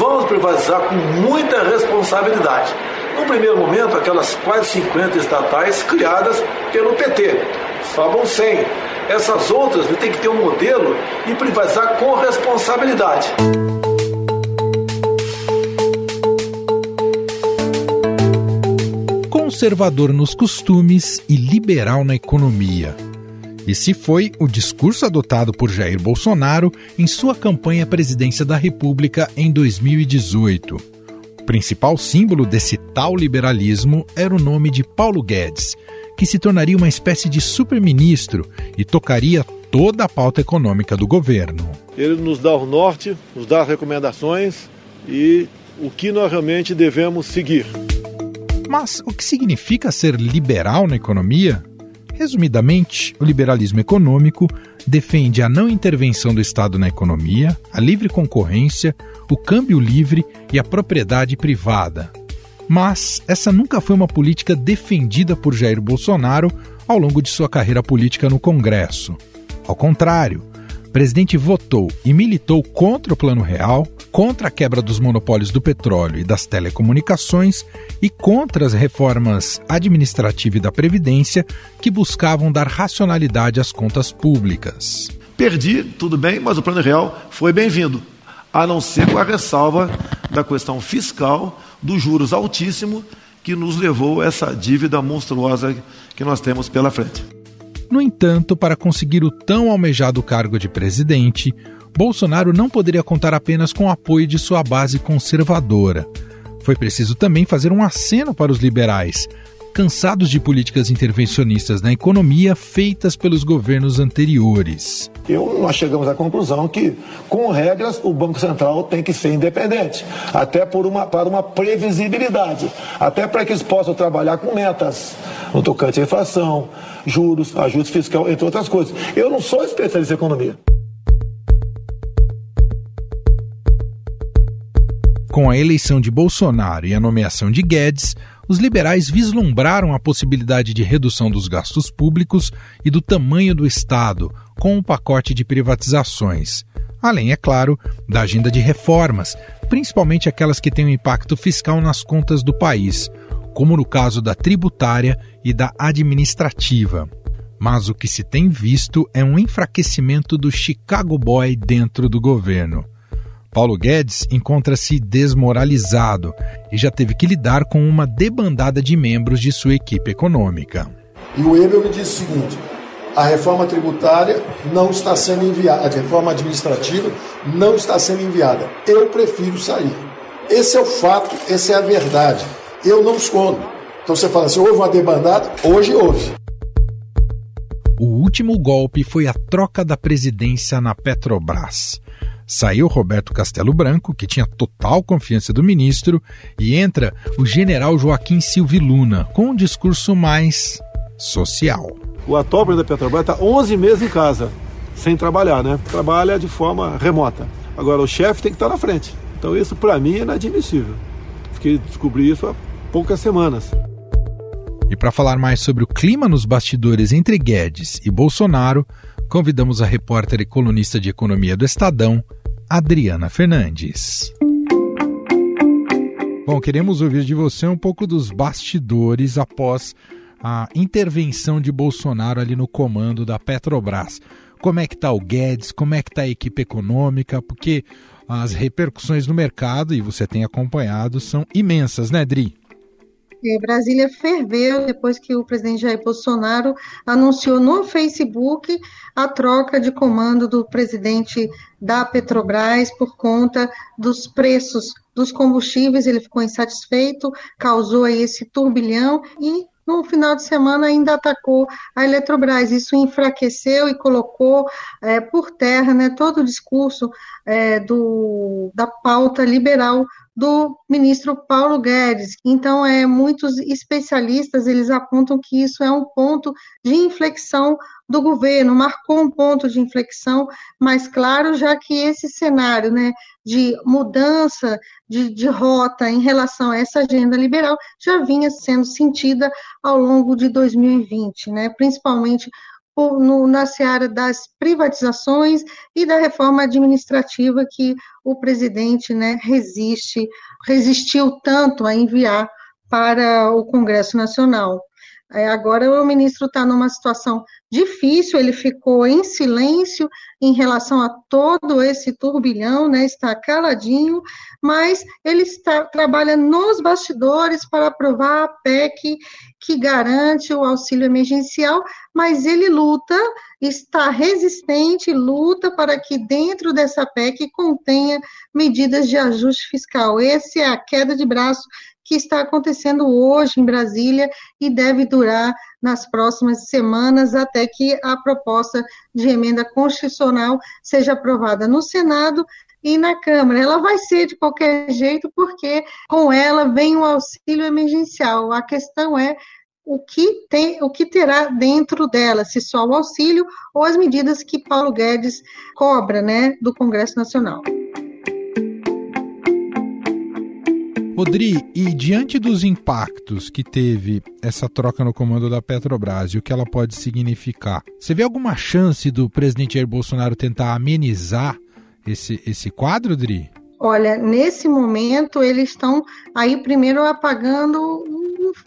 vamos privatizar com muita responsabilidade. No primeiro momento, aquelas quase 50 estatais criadas pelo PT, sobram 100. Essas outras tem que ter um modelo e privatizar com responsabilidade. Conservador nos costumes e liberal na economia. Esse foi o discurso adotado por Jair Bolsonaro em sua campanha à presidência da República em 2018. O principal símbolo desse tal liberalismo era o nome de Paulo Guedes, que se tornaria uma espécie de super-ministro e tocaria toda a pauta econômica do governo. Ele nos dá o norte, nos dá as recomendações e o que nós realmente devemos seguir. Mas o que significa ser liberal na economia? Resumidamente, o liberalismo econômico defende a não intervenção do Estado na economia, a livre concorrência, o câmbio livre e a propriedade privada. Mas essa nunca foi uma política defendida por Jair Bolsonaro ao longo de sua carreira política no Congresso. Ao contrário, presidente votou e militou contra o Plano Real, contra a quebra dos monopólios do petróleo e das telecomunicações e contra as reformas administrativa e da Previdência que buscavam dar racionalidade às contas públicas. Perdi, tudo bem, mas o Plano Real foi bem-vindo, a não ser com a ressalva da questão fiscal, dos juros altíssimos, que nos levou a essa dívida monstruosa que nós temos pela frente. No entanto, para conseguir o tão almejado cargo de presidente, Bolsonaro não poderia contar apenas com o apoio de sua base conservadora. Foi preciso também fazer um aceno para os liberais, cansados de políticas intervencionistas na economia feitas pelos governos anteriores. Eu, nós chegamos à conclusão que, com regras, o Banco Central tem que ser independente, até por uma, para uma previsibilidade, até para que eles possam trabalhar com metas no tocante à inflação, juros, ajuste fiscal, entre outras coisas. Eu não sou especialista em economia. Com a eleição de Bolsonaro e a nomeação de Guedes, os liberais vislumbraram a possibilidade de redução dos gastos públicos e do tamanho do Estado, com um pacote de privatizações. Além, é claro, da agenda de reformas, principalmente aquelas que têm um impacto fiscal nas contas do país, como no caso da tributária e da administrativa. Mas o que se tem visto é um enfraquecimento do Chicago Boy dentro do governo. Paulo Guedes encontra-se desmoralizado e já teve que lidar com uma debandada de membros de sua equipe econômica. E o Ebel me disse o seguinte: a reforma tributária não está sendo enviada, a reforma administrativa não está sendo enviada. Eu prefiro sair. Esse é o fato, essa é a verdade. Eu não escondo. Então você fala assim: houve uma debandada? Hoje houve. O último golpe foi a troca da presidência na Petrobras. Saiu Roberto Castelo Branco, que tinha total confiança do ministro, e entra o general Joaquim Silvio Luna, com um discurso mais social. O atual presidente da Petrobras está 11 meses em casa, sem trabalhar, né? Trabalha de forma remota. Agora, o chefe tem que estar na frente. Então, isso para mim é inadmissível. Fiquei descobri isso há poucas semanas. E para falar mais sobre o clima nos bastidores entre Guedes e Bolsonaro, convidamos a repórter e colunista de economia do Estadão, Adriana Fernandes. Bom, queremos ouvir de você um pouco dos bastidores após a intervenção de Bolsonaro ali no comando da Petrobras. Como é que está o Guedes? Como é que está a equipe econômica? Porque as repercussões no mercado, e você tem acompanhado, são imensas, né, Dri? É, Brasília ferveu depois que o presidente Jair Bolsonaro anunciou no Facebook a troca de comando do presidente da Petrobras por conta dos preços dos combustíveis. Ele ficou insatisfeito, causou aí esse turbilhão e no final de semana ainda atacou a Eletrobras. Isso enfraqueceu e colocou é, por terra né, todo o discurso é, do, da pauta liberal do ministro Paulo Guedes. Então, é, muitos especialistas eles apontam que isso é um ponto de inflexão do governo, marcou um ponto de inflexão mais claro, já que esse cenário né, de mudança de, de rota em relação a essa agenda liberal já vinha sendo sentida ao longo de 2020, né, principalmente por, no, na seara das privatizações e da reforma administrativa que o presidente né, resiste, resistiu tanto a enviar para o Congresso Nacional. É, agora o ministro está numa situação difícil, ele ficou em silêncio em relação a todo esse turbilhão, né, está caladinho, mas ele está, trabalha nos bastidores para aprovar a PEC que garante o auxílio emergencial, mas ele luta, está resistente, luta para que dentro dessa PEC contenha medidas de ajuste fiscal. Essa é a queda de braço que está acontecendo hoje em Brasília e deve durar nas próximas semanas até que a proposta de emenda constitucional seja aprovada no Senado e na Câmara. Ela vai ser de qualquer jeito, porque com ela vem o auxílio emergencial. A questão é o que, tem, o que terá dentro dela, se só o auxílio ou as medidas que Paulo Guedes cobra né, do Congresso Nacional. Rodri, e diante dos impactos que teve essa troca no comando da Petrobras e o que ela pode significar, você vê alguma chance do presidente Jair Bolsonaro tentar amenizar esse, esse quadro, Dri? Olha, nesse momento eles estão aí primeiro apagando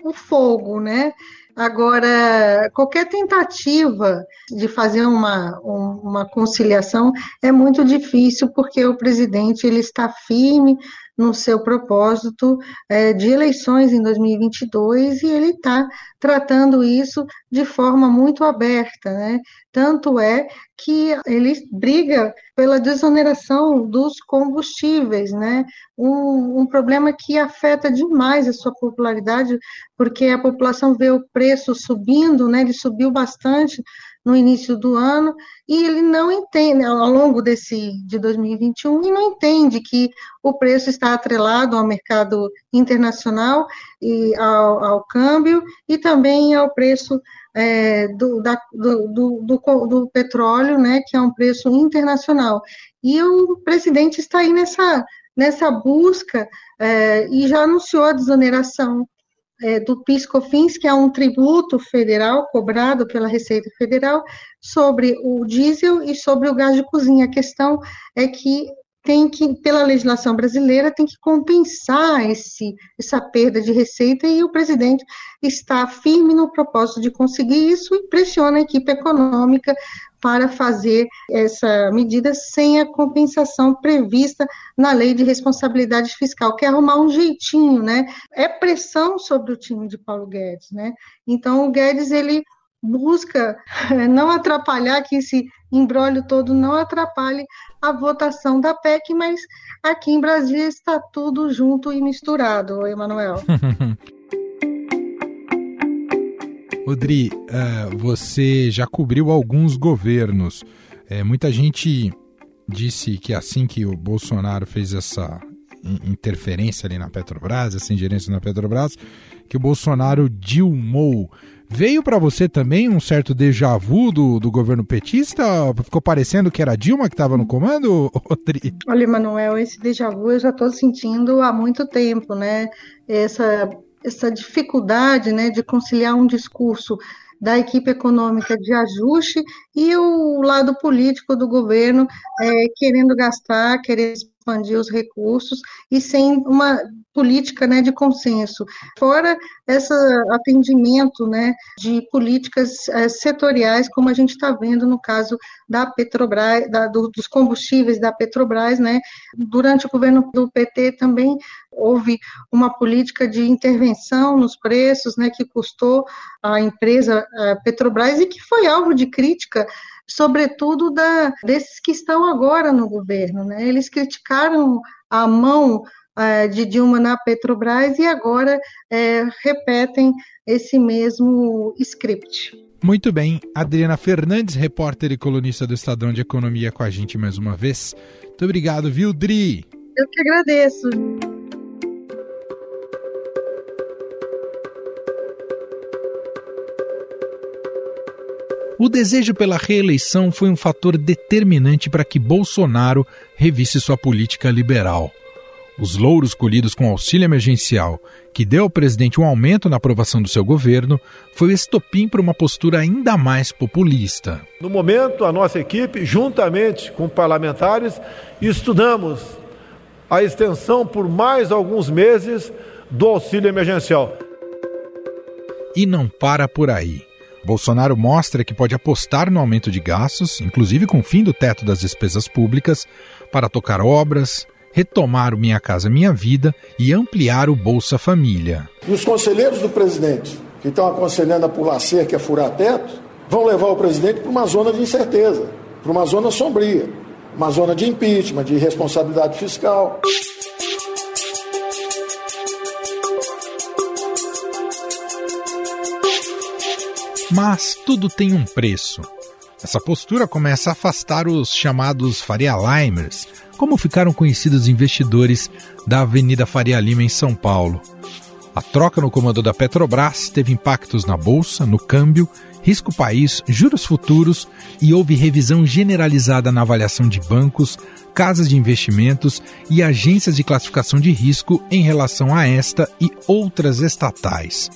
o, fogo, né? Agora, qualquer tentativa de fazer uma, uma conciliação é muito difícil, porque o presidente ele está firme no seu propósito é, de eleições em 2022 e ele está tratando isso de forma muito aberta, né? Tanto é que ele briga pela desoneração dos combustíveis, né? Um, um, problema que afeta demais a sua popularidade, porque a população vê o preço subindo, né? Ele subiu bastante no início do ano e ele não entende ao longo desse de 2021 e não entende que o preço está atrelado ao mercado internacional e ao, ao câmbio e também ao preço é, do, da, do, do, do, do petróleo, né, que é um preço internacional. E o presidente está aí nessa nessa busca é, e já anunciou a desoneração é, do PIS/COFINS, que é um tributo federal cobrado pela Receita Federal sobre o diesel e sobre o gás de cozinha. A questão é que tem que, pela legislação brasileira, tem que compensar esse, essa perda de receita e o presidente está firme no propósito de conseguir isso e pressiona a equipe econômica para fazer essa medida sem a compensação prevista na lei de responsabilidade fiscal, que é arrumar um jeitinho, né? É pressão sobre o time de Paulo Guedes, né? Então o Guedes ele busca não atrapalhar que esse embrólio todo não atrapalhe a votação da PEC, mas aqui em Brasília está tudo junto e misturado, Emanuel. Odri, uh, você já cobriu alguns governos. É, muita gente disse que assim que o Bolsonaro fez essa interferência ali na Petrobras, essa ingerência na Petrobras, que o Bolsonaro dilmou. Veio para você também um certo déjà vu do, do governo petista? Ficou parecendo que era Dilma que estava no comando, Odri? Olha, Manuel, esse déjà vu eu já estou sentindo há muito tempo, né? Essa essa dificuldade né, de conciliar um discurso da equipe econômica de ajuste e o lado político do governo é, querendo gastar, querendo expandir os recursos e sem uma política né, de consenso. Fora esse atendimento né, de políticas é, setoriais, como a gente está vendo no caso da Petrobras, da, do, dos combustíveis da Petrobras, né, durante o governo do PT também houve uma política de intervenção nos preços, né, que custou à empresa a Petrobras e que foi alvo de crítica sobretudo da, desses que estão agora no governo. Né? Eles criticaram a mão é, de Dilma na Petrobras e agora é, repetem esse mesmo script. Muito bem. Adriana Fernandes, repórter e colunista do Estadão de Economia, com a gente mais uma vez. Muito obrigado, viu, Dri? Eu que agradeço. O desejo pela reeleição foi um fator determinante para que Bolsonaro revisse sua política liberal. Os louros colhidos com auxílio emergencial, que deu ao presidente um aumento na aprovação do seu governo, foi o estopim para uma postura ainda mais populista. No momento, a nossa equipe, juntamente com parlamentares, estudamos a extensão por mais alguns meses do auxílio emergencial. E não para por aí. Bolsonaro mostra que pode apostar no aumento de gastos, inclusive com o fim do teto das despesas públicas, para tocar obras, retomar o Minha Casa Minha Vida e ampliar o Bolsa Família. E os conselheiros do presidente, que estão aconselhando a pular cerca e a furar teto, vão levar o presidente para uma zona de incerteza, para uma zona sombria, uma zona de impeachment, de responsabilidade fiscal. Mas tudo tem um preço. Essa postura começa a afastar os chamados Faria Limers, como ficaram conhecidos investidores da Avenida Faria Lima em São Paulo. A troca no comando da Petrobras teve impactos na bolsa, no câmbio, risco país, juros futuros e houve revisão generalizada na avaliação de bancos, casas de investimentos e agências de classificação de risco em relação a esta e outras estatais.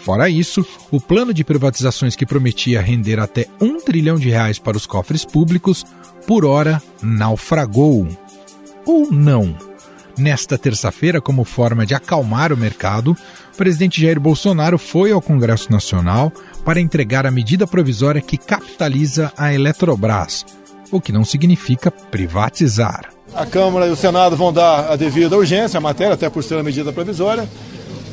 Fora isso, o plano de privatizações que prometia render até um trilhão de reais para os cofres públicos, por hora naufragou. Ou não? Nesta terça-feira, como forma de acalmar o mercado, o presidente Jair Bolsonaro foi ao Congresso Nacional para entregar a medida provisória que capitaliza a Eletrobras, o que não significa privatizar. A Câmara e o Senado vão dar a devida urgência à matéria, até por ser uma medida provisória.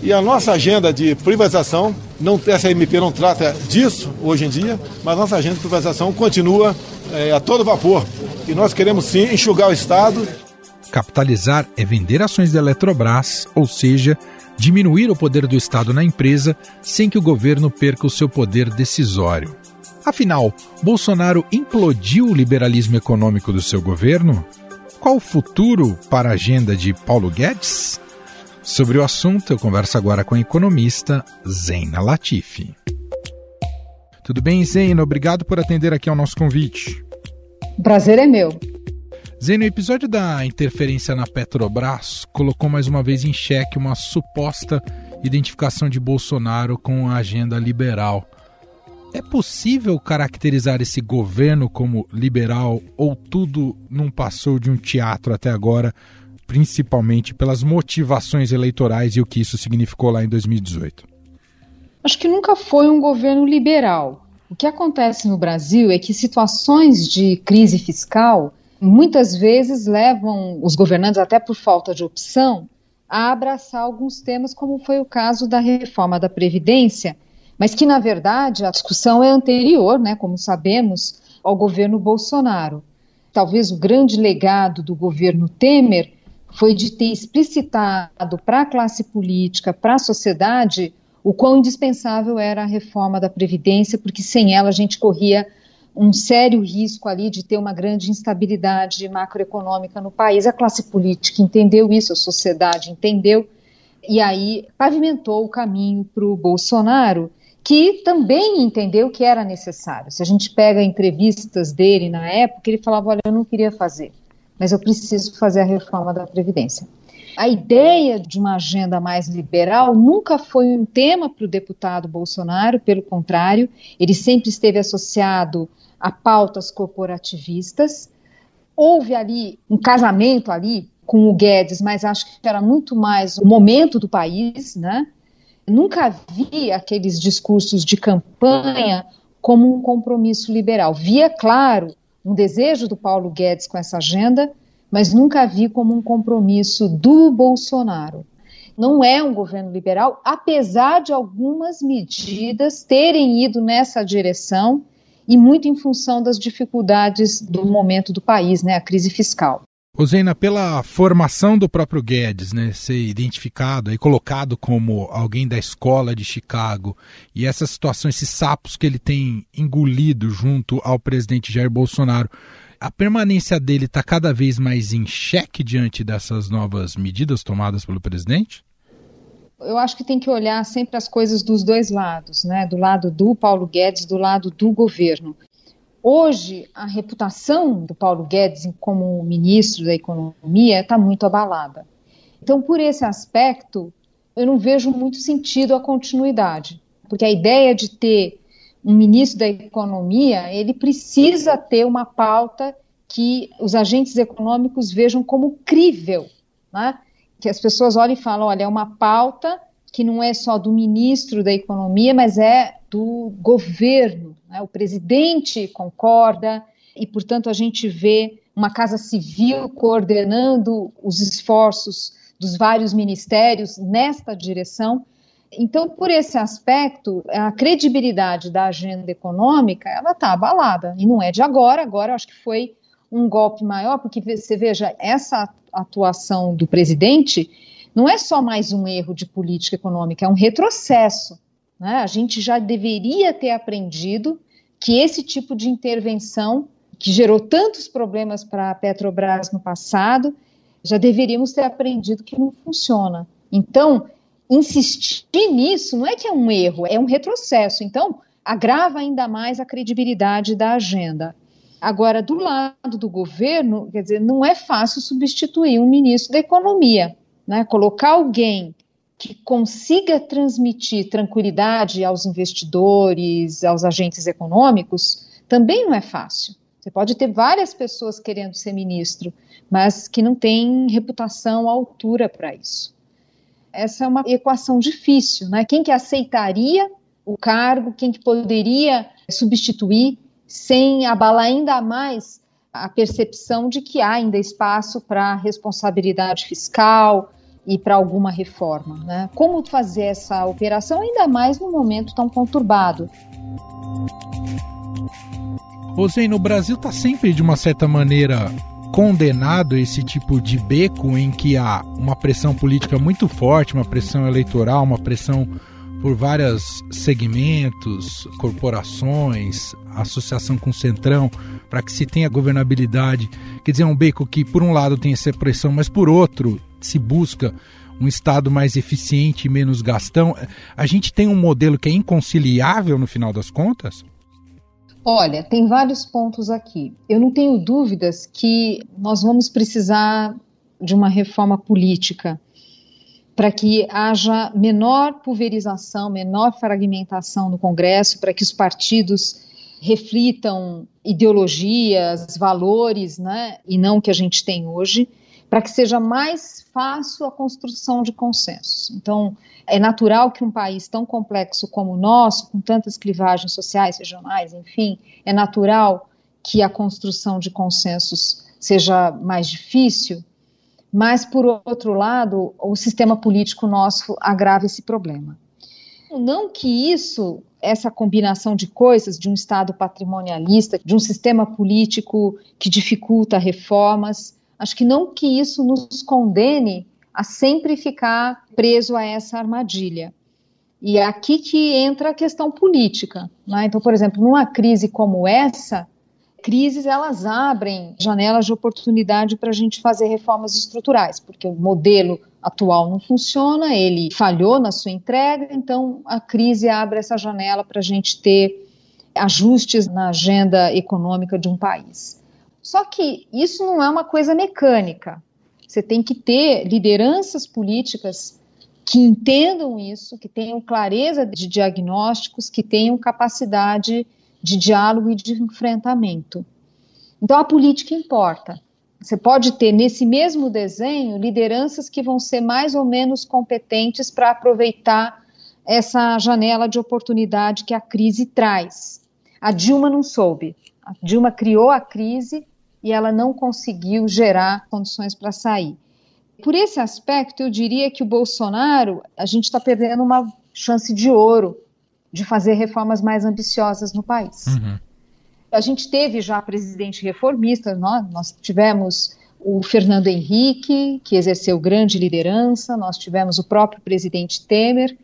E a nossa agenda de privatização, não, essa MP não trata disso hoje em dia, mas nossa agenda de privatização continua é, a todo vapor. E nós queremos sim enxugar o Estado. Capitalizar é vender ações da Eletrobras, ou seja, diminuir o poder do Estado na empresa sem que o governo perca o seu poder decisório. Afinal, Bolsonaro implodiu o liberalismo econômico do seu governo? Qual o futuro para a agenda de Paulo Guedes? Sobre o assunto, eu converso agora com a economista Zena Latifi. Tudo bem, Zena? Obrigado por atender aqui ao nosso convite. O prazer é meu. Zena, o episódio da interferência na Petrobras colocou mais uma vez em xeque uma suposta identificação de Bolsonaro com a agenda liberal. É possível caracterizar esse governo como liberal ou tudo não passou de um teatro até agora principalmente pelas motivações eleitorais e o que isso significou lá em 2018? Acho que nunca foi um governo liberal. O que acontece no Brasil é que situações de crise fiscal muitas vezes levam os governantes, até por falta de opção, a abraçar alguns temas, como foi o caso da reforma da Previdência, mas que, na verdade, a discussão é anterior, né, como sabemos, ao governo Bolsonaro. Talvez o grande legado do governo Temer foi de ter explicitado para a classe política, para a sociedade, o quão indispensável era a reforma da Previdência, porque sem ela a gente corria um sério risco ali de ter uma grande instabilidade macroeconômica no país. A classe política entendeu isso, a sociedade entendeu, e aí pavimentou o caminho para o Bolsonaro, que também entendeu que era necessário. Se a gente pega entrevistas dele na época, ele falava: Olha, eu não queria fazer mas eu preciso fazer a reforma da Previdência. A ideia de uma agenda mais liberal nunca foi um tema para o deputado Bolsonaro, pelo contrário, ele sempre esteve associado a pautas corporativistas. Houve ali um casamento ali com o Guedes, mas acho que era muito mais o momento do país, né? Nunca vi aqueles discursos de campanha como um compromisso liberal. Via, claro, um desejo do Paulo Guedes com essa agenda, mas nunca vi como um compromisso do Bolsonaro. Não é um governo liberal, apesar de algumas medidas terem ido nessa direção e muito em função das dificuldades do momento do país, né, a crise fiscal. Rosena, pela formação do próprio Guedes, né, ser identificado e colocado como alguém da escola de Chicago, e essa situação, esses sapos que ele tem engolido junto ao presidente Jair Bolsonaro, a permanência dele está cada vez mais em xeque diante dessas novas medidas tomadas pelo presidente? Eu acho que tem que olhar sempre as coisas dos dois lados, né? Do lado do Paulo Guedes, do lado do governo. Hoje, a reputação do Paulo Guedes como ministro da Economia está muito abalada. Então, por esse aspecto, eu não vejo muito sentido a continuidade, porque a ideia de ter um ministro da Economia, ele precisa ter uma pauta que os agentes econômicos vejam como crível, né? que as pessoas olhem e falam, olha, é uma pauta que não é só do ministro da Economia, mas é do governo. Né? O presidente concorda e, portanto, a gente vê uma casa civil coordenando os esforços dos vários ministérios nesta direção. Então, por esse aspecto, a credibilidade da agenda econômica ela está abalada e não é de agora. Agora, acho que foi um golpe maior, porque você veja essa atuação do presidente não é só mais um erro de política econômica, é um retrocesso. Né? A gente já deveria ter aprendido que esse tipo de intervenção, que gerou tantos problemas para a Petrobras no passado, já deveríamos ter aprendido que não funciona. Então, insistir nisso não é que é um erro, é um retrocesso. Então, agrava ainda mais a credibilidade da agenda. Agora, do lado do governo, quer dizer, não é fácil substituir um ministro da Economia. Né? Colocar alguém que consiga transmitir tranquilidade aos investidores, aos agentes econômicos, também não é fácil. Você pode ter várias pessoas querendo ser ministro, mas que não tem reputação à altura para isso. Essa é uma equação difícil, né? Quem que aceitaria o cargo, quem que poderia substituir sem abalar ainda mais a percepção de que há ainda espaço para responsabilidade fiscal e para alguma reforma. Né? Como fazer essa operação, ainda mais num momento tão conturbado? Rosane, no Brasil está sempre, de uma certa maneira, condenado esse tipo de beco em que há uma pressão política muito forte, uma pressão eleitoral, uma pressão por vários segmentos, corporações, associação com o Centrão, para que se tenha governabilidade. Quer dizer, é um beco que, por um lado, tem essa pressão, mas por outro, se busca um Estado mais eficiente menos gastão. A gente tem um modelo que é inconciliável no final das contas? Olha, tem vários pontos aqui. Eu não tenho dúvidas que nós vamos precisar de uma reforma política para que haja menor pulverização, menor fragmentação no Congresso, para que os partidos reflitam ideologias, valores, né, e não o que a gente tem hoje, para que seja mais fácil a construção de consensos. Então, é natural que um país tão complexo como o nosso, com tantas clivagens sociais, regionais, enfim, é natural que a construção de consensos seja mais difícil, mas, por outro lado, o sistema político nosso agrava esse problema. Não que isso, essa combinação de coisas, de um Estado patrimonialista, de um sistema político que dificulta reformas, acho que não que isso nos condene a sempre ficar preso a essa armadilha. E é aqui que entra a questão política. Né? Então, por exemplo, numa crise como essa, crises elas abrem janelas de oportunidade para a gente fazer reformas estruturais, porque o modelo atual não funciona, ele falhou na sua entrega, então a crise abre essa janela para a gente ter ajustes na agenda econômica de um país. Só que isso não é uma coisa mecânica. Você tem que ter lideranças políticas que entendam isso, que tenham clareza de diagnósticos, que tenham capacidade de diálogo e de enfrentamento. Então a política importa. Você pode ter nesse mesmo desenho lideranças que vão ser mais ou menos competentes para aproveitar essa janela de oportunidade que a crise traz. A Dilma não soube. A Dilma criou a crise e ela não conseguiu gerar condições para sair. Por esse aspecto, eu diria que o Bolsonaro, a gente está perdendo uma chance de ouro de fazer reformas mais ambiciosas no país. Uhum. A gente teve já presidente reformista, nós, nós tivemos o Fernando Henrique, que exerceu grande liderança, nós tivemos o próprio presidente Temer.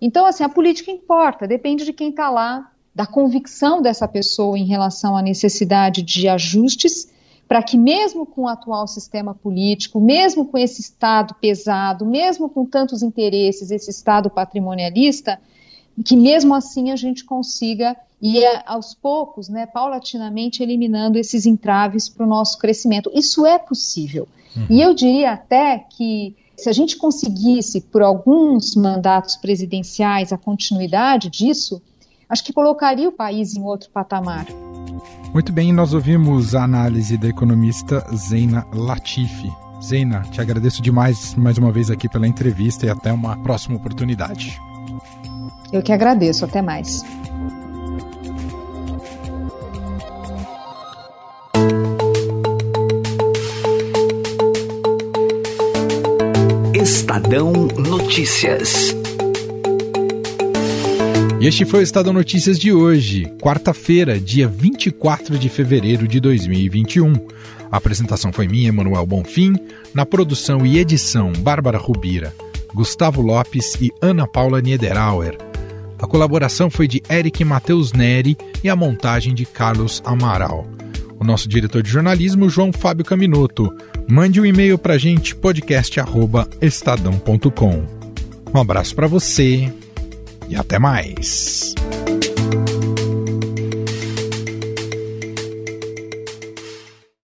Então, assim, a política importa, depende de quem está lá, da convicção dessa pessoa em relação à necessidade de ajustes, para que, mesmo com o atual sistema político, mesmo com esse Estado pesado, mesmo com tantos interesses, esse Estado patrimonialista, que mesmo assim a gente consiga ir aos poucos, né, paulatinamente eliminando esses entraves para o nosso crescimento. Isso é possível. Uhum. E eu diria até que Se a gente conseguisse, por alguns mandatos presidenciais, a continuidade disso, acho que colocaria o país em outro patamar. Muito bem, nós ouvimos a análise da economista Zeina Latifi. Zeina, te agradeço demais mais uma vez aqui pela entrevista e até uma próxima oportunidade. Eu que agradeço, até mais. Estadão Notícias. E este foi o Estadão Notícias de hoje, quarta-feira, dia 24 de fevereiro de 2021. A apresentação foi minha, Emanuel Bonfim, na produção e edição Bárbara Rubira, Gustavo Lopes e Ana Paula Niederauer. A colaboração foi de Eric Matheus Neri e a montagem de Carlos Amaral. O nosso diretor de jornalismo, João Fábio Caminoto. Mande um e-mail para a gente, podcast.estadão.com. Um abraço para você e até mais.